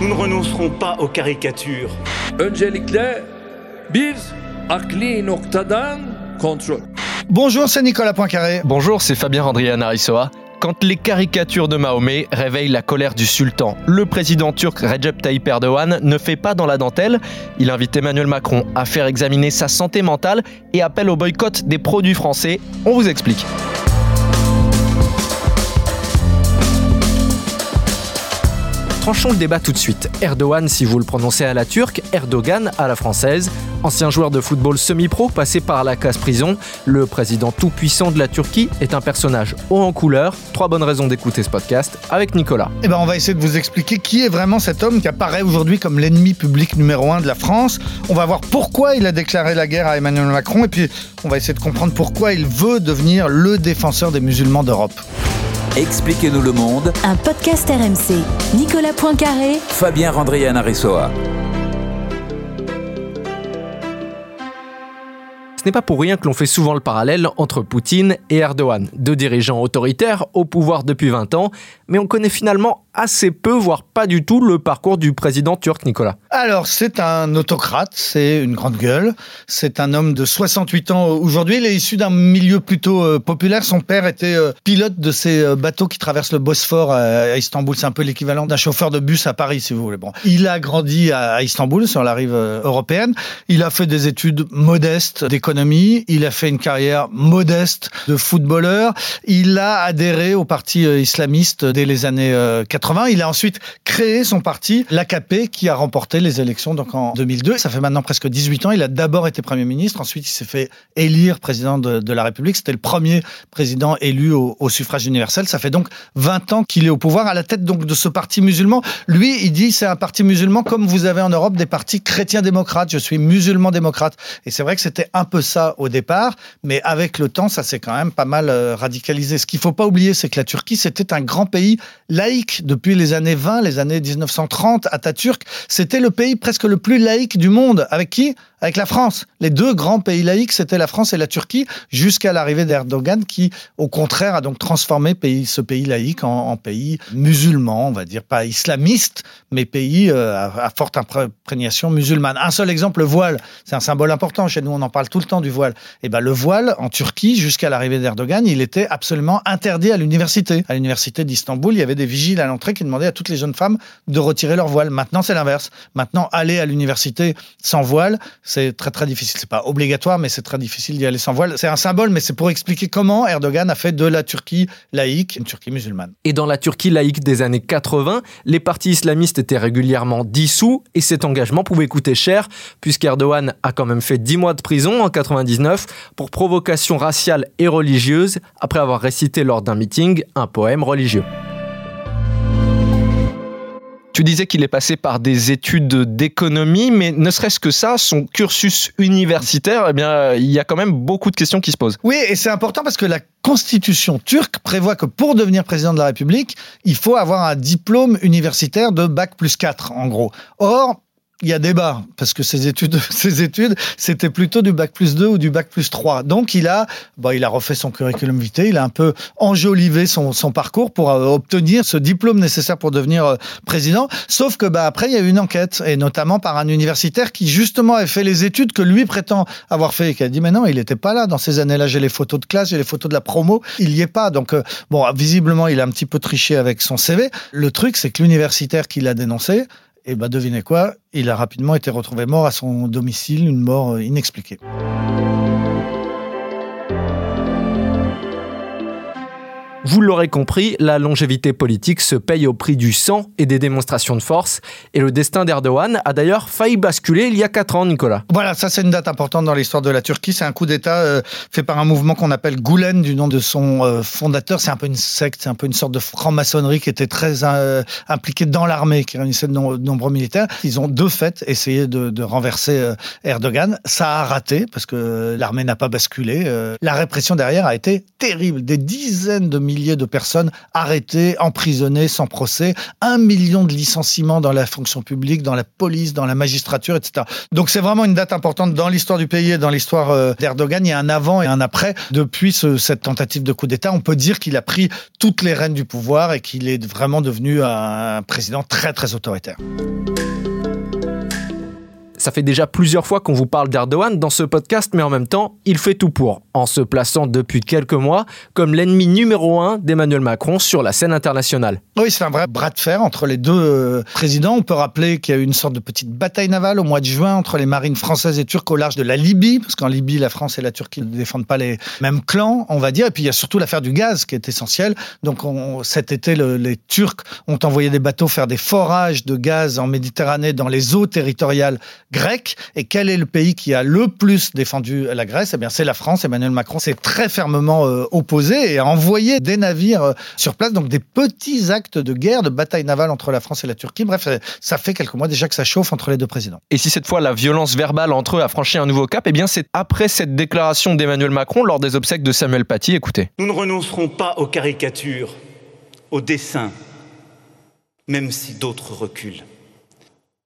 Nous ne renoncerons pas aux caricatures. Öncelikle biz akli noktadan kontrol. Bonjour, c'est Nicolas Poincaré. Bonjour, c'est Fabien Randrian Arissoa. Quand les caricatures de Mahomet réveillent la colère du sultan, le président turc Recep Tayyip Erdogan ne fait pas dans la dentelle. Il invite Emmanuel Macron à faire examiner sa santé mentale et appelle au boycott des produits français. On vous explique. Tranchons le débat tout de suite. Erdogan, si vous le prononcez à la turque, Erdogan à la française. Ancien joueur de football semi-pro, passé par la casse prison, le président tout-puissant de la Turquie est un personnage haut en couleur. Trois bonnes raisons d'écouter ce podcast avec Nicolas. Eh ben, on va essayer de vous expliquer qui est vraiment cet homme qui apparaît aujourd'hui comme l'ennemi public numéro un de la France. On va voir pourquoi il a déclaré la guerre à Emmanuel Macron et puis on va essayer de comprendre pourquoi il veut devenir le défenseur des musulmans d'Europe. Expliquez-nous le monde, Un podcast RMC. Nicolas Poincaré, Fabien Randrian. Ce n'est pas pour rien que l'on fait souvent le parallèle entre Poutine et Erdogan, deux dirigeants autoritaires au pouvoir depuis 20 ans, mais on connaît finalement assez peu, voire pas du tout, le parcours du président turc Nicolas. Alors, c'est un autocrate, c'est une grande gueule. C'est un homme de 68 ans aujourd'hui. Il est issu d'un milieu plutôt euh, populaire. Son père était euh, pilote de ces euh, bateaux qui traversent le Bosphore à Istanbul. C'est un peu l'équivalent d'un chauffeur de bus à Paris, si vous voulez. Il a grandi à, à Istanbul, sur la rive européenne. Il a fait des études modestes d'économie. Il a fait une carrière modeste de footballeur. Il a adhéré au parti islamiste les années euh, 80. Il a ensuite créé son parti, l'AKP, qui a remporté les élections donc en 2002. Ça fait maintenant presque 18 ans. Il a d'abord été Premier ministre, ensuite il s'est fait élire président de, de la République. C'était le premier président élu au, au suffrage universel. Ça fait donc 20 ans qu'il est au pouvoir, à la tête donc de ce parti musulman. Lui, il dit c'est un parti musulman comme vous avez en Europe des partis chrétiens-démocrates. Je suis musulman-démocrate. Et c'est vrai que c'était un peu ça au départ, mais avec le temps, ça s'est quand même pas mal euh, radicalisé. Ce qu'il faut pas oublier, c'est que la Turquie, c'était un grand pays laïque depuis les années 20, les années 1930. Atatürk, c'était le pays presque le plus laïque du monde. Avec qui? Avec la France. Les deux grands pays laïques, c'était la France et la Turquie, jusqu'à l'arrivée d'Erdogan, qui, au contraire, a donc transformé ce pays laïque en, pays musulman, on va dire, pas islamiste, mais pays euh, à, forte imprégnation musulmane. Un seul exemple, le voile. C'est un symbole important. Chez nous, on en parle tout le temps du voile. Et ben, le voile, en Turquie, jusqu'à l'arrivée d'Erdogan, il était absolument interdit à l'université. À l'université d'Istanbul, il y avait des vigiles à l'entrée qui demandaient à toutes les jeunes femmes de retirer leur voile. Maintenant, c'est l'inverse. Maintenant, aller à l'université sans voile, c'est très très difficile. C'est pas obligatoire, mais c'est très difficile d'y aller sans voile. C'est un symbole, mais c'est pour expliquer comment Erdogan a fait de la Turquie laïque une Turquie musulmane. Et dans la Turquie laïque des années 80, les partis islamistes étaient régulièrement dissous et cet engagement pouvait coûter cher puisqu'Erdogan a quand même fait 10 mois de prison en 99 pour provocation raciale et religieuse après avoir récité lors d'un meeting un poème religieux. Tu disais qu'il est passé par des études d'économie, mais ne serait-ce que ça, son cursus universitaire, eh bien, il y a quand même beaucoup de questions qui se posent. Oui, et c'est important parce que la constitution turque prévoit que pour devenir président de la République, il faut avoir un diplôme universitaire de bac plus 4, en gros. Or, il y a débat, parce que ces études, ces études, c'était plutôt du bac plus 2 ou du bac plus 3. Donc, il a, bah, il a refait son curriculum vitae, il a un peu enjolivé son, son parcours pour euh, obtenir ce diplôme nécessaire pour devenir euh, président. Sauf que, bah, après, il y a eu une enquête, et notamment par un universitaire qui, justement, a fait les études que lui prétend avoir fait, et qui a dit, mais non, il n'était pas là dans ces années-là. J'ai les photos de classe, j'ai les photos de la promo, il y est pas. Donc, euh, bon, visiblement, il a un petit peu triché avec son CV. Le truc, c'est que l'universitaire qui l'a dénoncé, et bah devinez quoi, il a rapidement été retrouvé mort à son domicile, une mort euh, inexpliquée. Vous l'aurez compris, la longévité politique se paye au prix du sang et des démonstrations de force. Et le destin d'Erdogan a d'ailleurs failli basculer il y a 4 ans, Nicolas. Voilà, ça c'est une date importante dans l'histoire de la Turquie. C'est un coup d'État euh, fait par un mouvement qu'on appelle Gulen, du nom de son euh, fondateur. C'est un peu une secte, c'est un peu une sorte de franc-maçonnerie qui était très euh, impliquée dans l'armée, qui réunissait de, nombreux militaires. Ils ont de fait essayé de, de renverser Erdogan. Ça a raté parce que l'armée n'a pas basculé. la répression derrière a été terrible. Des dizaines de milliers de personnes arrêtées, emprisonnées sans procès, un million de licenciements dans la fonction publique, dans la police, dans la magistrature, etc. Donc c'est vraiment une date importante dans l'histoire du pays et dans l'histoire euh, d'Erdogan. Il y a un avant et un après. Depuis cette tentative de coup d'État, on peut dire qu'il a pris toutes les rênes du pouvoir et qu'il est vraiment devenu un président très très autoritaire. Ça fait déjà plusieurs fois qu'on vous parle d'Erdogan dans ce podcast, mais en même temps, il fait tout pour, en se plaçant depuis quelques mois comme l'ennemi numéro un d'Emmanuel Macron sur la scène internationale. Oui, c'est un vrai bras de fer entre les deux euh, présidents. On peut rappeler qu'il y a eu une sorte de petite bataille navale au mois de juin entre les marines françaises et turques au large de la Libye, parce qu'en Libye, la France et la Turquie ne défendent pas les mêmes clans, on va dire. Et puis il y a surtout l'affaire du gaz qui est essentielle. Donc cet été, les Turcs ont envoyé des bateaux faire des forages de gaz en Méditerranée dans les eaux territoriales grecque. Et quel est le pays qui a le plus défendu la Grèce? Eh bien, c'est la France. Emmanuel Macron s'est très fermement euh, opposé et a envoyé des navires euh, sur place, donc des petits actes de guerre, de bataille navale entre la France et la Turquie. Bref, euh, ça fait quelques mois déjà que ça chauffe entre les deux présidents. Et si cette fois la violence verbale entre eux a franchi un nouveau cap, eh bien, c'est après cette déclaration d'Emmanuel Macron lors des obsèques de Samuel Paty. Écoutez. Nous ne renoncerons pas aux caricatures, aux dessins, même si d'autres reculent.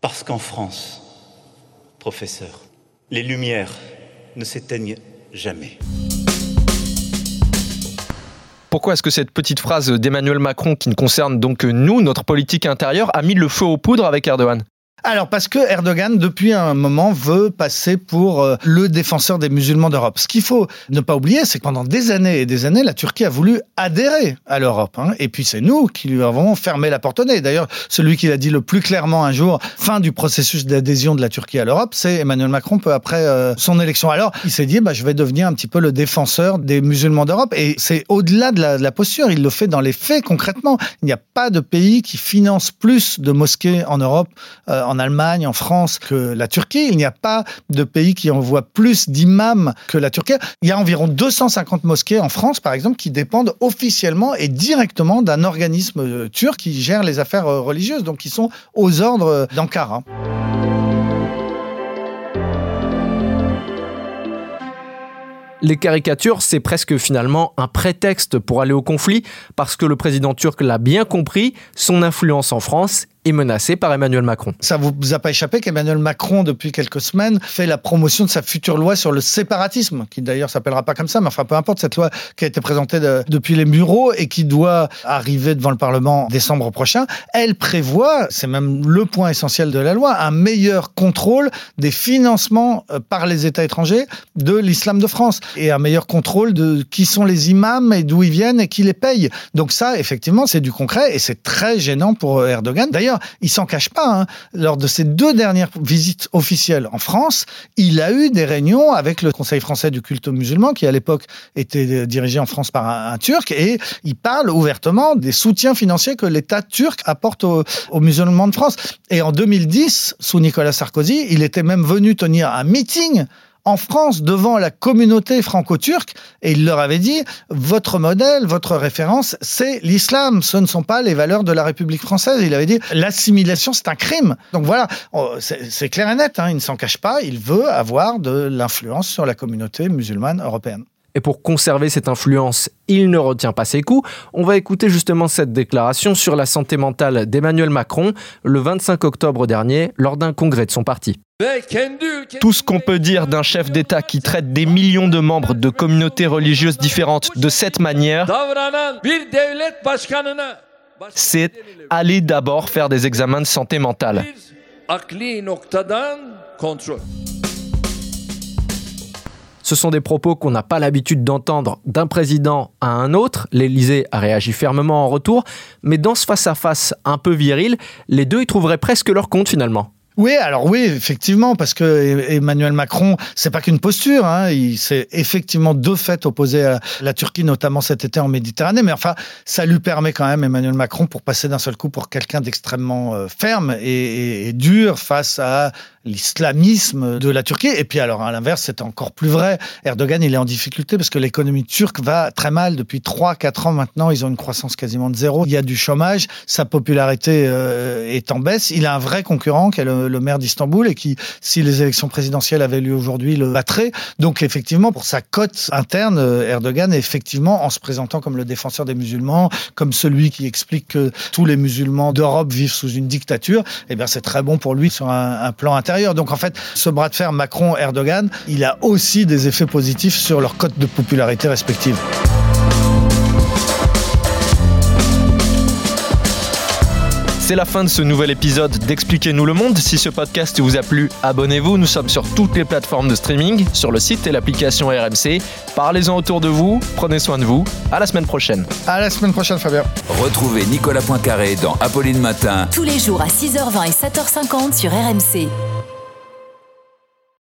Parce qu'en France, professeur. Les lumières ne s'éteignent jamais. Pourquoi est-ce que cette petite phrase d'Emmanuel Macron, qui ne concerne donc que nous, notre politique intérieure, a mis le feu aux poudres avec Erdogan? Alors parce que Erdogan depuis un moment veut passer pour euh, le défenseur des musulmans d'Europe. Ce qu'il faut ne pas oublier, c'est que pendant des années et des années, la Turquie a voulu adhérer à l'Europe. Hein. Et puis c'est nous qui lui avons fermé la porte au nez. D'ailleurs, celui qui l'a dit le plus clairement un jour, fin du processus d'adhésion de la Turquie à l'Europe, c'est Emmanuel Macron peu après euh, son élection. Alors il s'est dit, bah, je vais devenir un petit peu le défenseur des musulmans d'Europe. Et c'est au-delà de de la posture, il le fait dans les faits concrètement. Il n'y a pas de pays qui finance plus de mosquées en Europe. Euh, en Allemagne, en France que la Turquie. Il n'y a pas de pays qui envoie plus d'imams que la Turquie. Il y a environ 250 mosquées en France, par exemple, qui dépendent officiellement et directement d'un organisme euh, turc qui gère les affaires euh, religieuses, donc qui sont aux ordres euh, d'Ankara. Les caricatures, c'est presque finalement un prétexte pour aller au conflit, parce que le président turc l'a bien compris, son influence en France est menacé par Emmanuel Macron. Ça vous a pas échappé qu'Emmanuel Macron, depuis quelques semaines, fait la promotion de sa future loi sur le séparatisme, qui d'ailleurs s'appellera pas comme ça, mais enfin peu importe, cette loi qui a été présentée depuis les bureaux et qui doit arriver devant le Parlement en décembre prochain, elle prévoit, c'est même le point essentiel de la loi, un meilleur contrôle des financements euh, par les États étrangers de l'islam de France et un meilleur contrôle de qui sont les imams et d'où ils viennent et qui les payent. Donc ça, effectivement, c'est du concret et c'est très gênant pour Erdogan. D'ailleurs, il s'en cache pas. Hein. Lors de ses deux dernières visites officielles en France, il a eu des réunions avec le Conseil français du culte musulman, qui à l'époque était dirigé en France par un, Turc, et il parle ouvertement des soutiens financiers que l'État turc apporte aux, aux musulmans de France. Et en 2010, sous Nicolas Sarkozy, il était même venu tenir un meeting en France devant la communauté franco-turque et il leur avait dit votre modèle, votre référence, c'est l'islam, ce ne sont pas les valeurs de la République française. Il avait dit l'assimilation, c'est un crime. Donc voilà, oh, c'est clair et net, hein, il ne s'en cache pas, il veut avoir de l'influence sur la communauté musulmane européenne. Et pour conserver cette influence, il ne retient pas ses coups. On va écouter justement cette déclaration sur la santé mentale d'Emmanuel Macron le 25 octobre dernier lors d'un congrès de son parti. Tout ce qu'on peut dire d'un chef d'État qui traite des millions de membres de communautés religieuses différentes de cette manière, c'est aller d'abord faire des examens de santé mentale. Ce sont des propos qu'on n'a pas l'habitude d'entendre d'un président à un autre. L'Élysée a réagi fermement en retour, mais dans ce face-à-face un peu viril, les deux y trouveraient presque leur compte finalement. Oui, alors oui, effectivement, parce que e- Emmanuel Macron, c'est pas qu'une posture, hein, il s'est effectivement de fait opposé à la Turquie, notamment cet été en Méditerranée, mais enfin, ça lui permet quand même, Emmanuel Macron, pour passer d'un seul coup pour quelqu'un d'extrêmement euh, ferme et, dur face à l'islamisme de la Turquie. Et puis alors, à l'inverse, c'est encore plus vrai. Erdogan, il est en difficulté parce que l'économie turque va très mal depuis 3-4 ans maintenant. Ils ont une croissance quasiment de zéro. Il y a du chômage. Sa popularité euh, est en baisse. Il a un vrai concurrent qui est le, maire d'Istanbul et qui, si les élections présidentielles avaient lieu aujourd'hui, le battrait. Donc effectivement, pour sa cote interne, euh, Erdogan effectivement en se présentant comme le défenseur des musulmans, comme celui qui explique que tous les musulmans d'Europe vivent sous une dictature, eh bien c'est très bon pour lui sur un, un plan Donc en fait, ce bras de fer Macron-Erdogan, il a aussi des effets positifs sur leur cote de popularité respective. C'est la fin de ce nouvel épisode d'Expliquez-nous le monde. Si ce podcast vous a plu, abonnez-vous. Nous sommes sur toutes les plateformes de streaming, sur le site et l'application RMC. Parlez-en autour de vous, prenez soin de vous. À la semaine prochaine. À la semaine prochaine, Fabien. Retrouvez Nicolas Poincaré dans Apolline Matin Tous les jours à 6h20 et 7h50 sur RMC.